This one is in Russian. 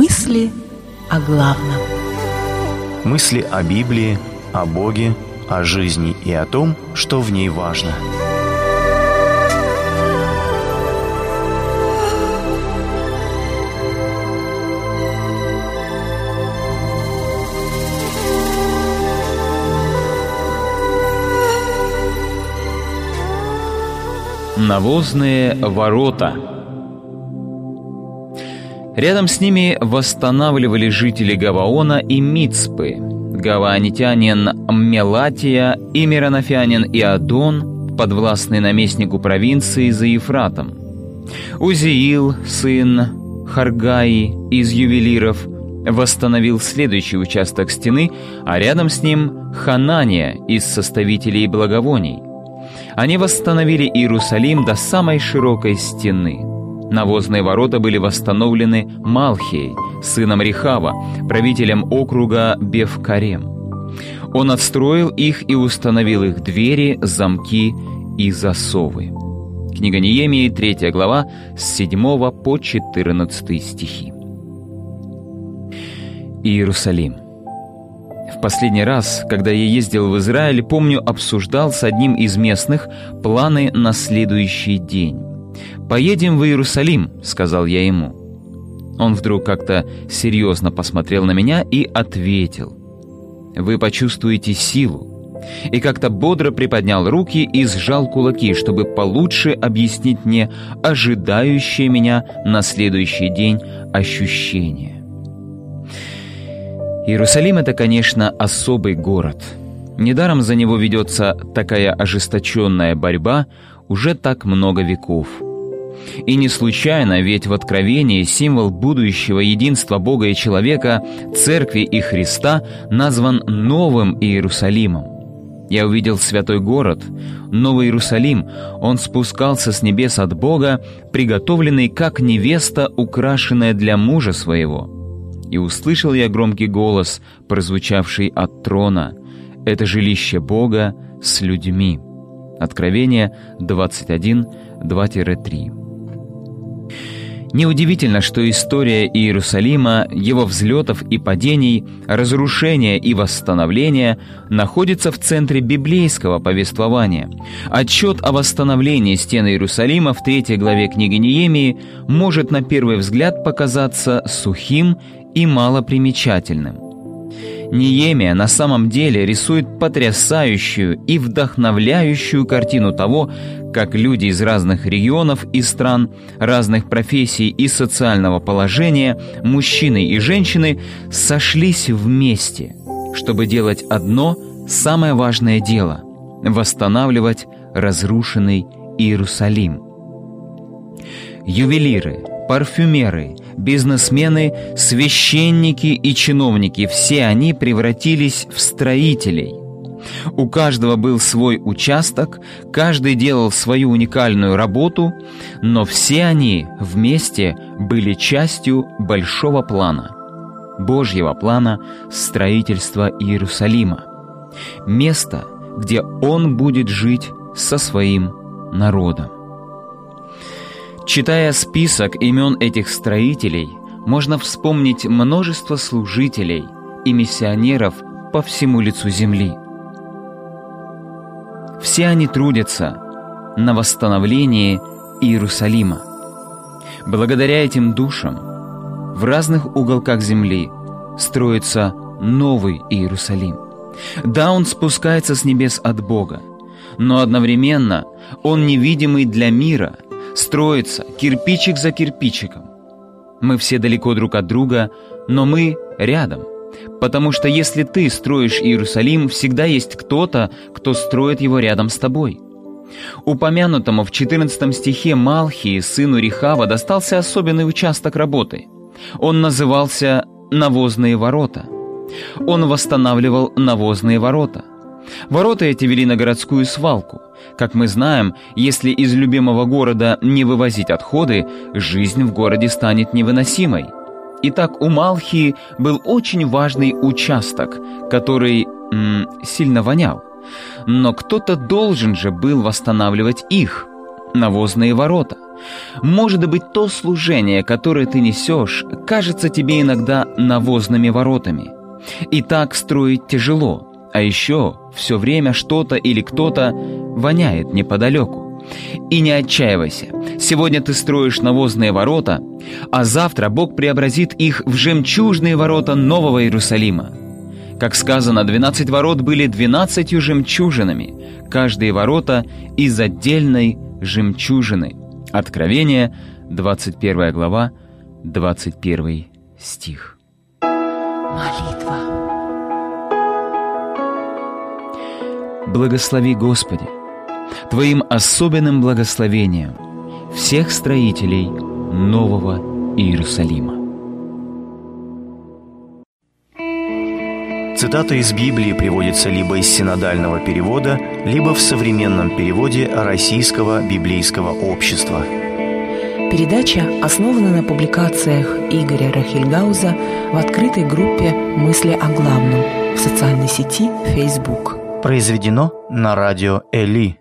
Мысли о главном. Мысли о Библии, о Боге, о жизни и о том, что в ней важно. Навозные ворота – Рядом с ними восстанавливали жители Гаваона и Мицпы, гаваанитянин Мелатия и миронофянин Иодон, подвластный наместнику провинции за Ефратом. Узиил, сын Харгаи из ювелиров, восстановил следующий участок стены, а рядом с ним Ханания из составителей благовоний. Они восстановили Иерусалим до самой широкой стены – Навозные ворота были восстановлены Малхией, сыном Рихава, правителем округа Бевкарем. Он отстроил их и установил их двери, замки и засовы. Книга Неемии, 3 глава, с 7 по 14 стихи. Иерусалим. В последний раз, когда я ездил в Израиль, помню, обсуждал с одним из местных планы на следующий день. «Поедем в Иерусалим», — сказал я ему. Он вдруг как-то серьезно посмотрел на меня и ответил. «Вы почувствуете силу». И как-то бодро приподнял руки и сжал кулаки, чтобы получше объяснить мне ожидающее меня на следующий день ощущение. Иерусалим — это, конечно, особый город. Недаром за него ведется такая ожесточенная борьба уже так много веков — и не случайно, ведь в Откровении символ будущего единства Бога и человека, Церкви и Христа назван Новым Иерусалимом. Я увидел святой город, Новый Иерусалим. Он спускался с небес от Бога, приготовленный как невеста, украшенная для мужа своего. И услышал я громкий голос, прозвучавший от трона. Это жилище Бога с людьми. Откровение 21, 2-3. Неудивительно, что история Иерусалима, его взлетов и падений, разрушения и восстановления находится в центре библейского повествования. Отчет о восстановлении стен Иерусалима в третьей главе книги Неемии может на первый взгляд показаться сухим и малопримечательным. Неемия на самом деле рисует потрясающую и вдохновляющую картину того, как люди из разных регионов и стран, разных профессий и социального положения, мужчины и женщины сошлись вместе, чтобы делать одно самое важное дело – восстанавливать разрушенный Иерусалим. Ювелиры, парфюмеры, бизнесмены, священники и чиновники – все они превратились в строителей – у каждого был свой участок, каждый делал свою уникальную работу, но все они вместе были частью большого плана, Божьего плана строительства Иерусалима, места, где Он будет жить со своим народом. Читая список имен этих строителей, можно вспомнить множество служителей и миссионеров по всему лицу земли – все они трудятся на восстановлении Иерусалима. Благодаря этим душам в разных уголках земли строится новый Иерусалим. Да, он спускается с небес от Бога, но одновременно он невидимый для мира, строится кирпичик за кирпичиком. Мы все далеко друг от друга, но мы рядом – Потому что если ты строишь Иерусалим, всегда есть кто-то, кто строит его рядом с тобой. Упомянутому в 14 стихе Малхии, сыну Рихава, достался особенный участок работы. Он назывался «навозные ворота». Он восстанавливал навозные ворота. Ворота эти вели на городскую свалку. Как мы знаем, если из любимого города не вывозить отходы, жизнь в городе станет невыносимой – Итак, у Малхии был очень важный участок, который м, сильно вонял. Но кто-то должен же был восстанавливать их, навозные ворота. Может быть, то служение, которое ты несешь, кажется тебе иногда навозными воротами. И так строить тяжело, а еще все время что-то или кто-то воняет неподалеку. И не отчаивайся. Сегодня ты строишь навозные ворота, а завтра Бог преобразит их в жемчужные ворота Нового Иерусалима. Как сказано, двенадцать ворот были двенадцатью жемчужинами, каждые ворота из отдельной жемчужины. Откровение, 21 глава, 21 стих. Молитва. Благослови, Господи, Твоим особенным благословением всех строителей Нового Иерусалима. Цитата из Библии приводится либо из синодального перевода, либо в современном переводе Российского библейского общества. Передача основана на публикациях Игоря Рахильгауза в открытой группе «Мысли о главном» в социальной сети Facebook. Произведено на радио Эли.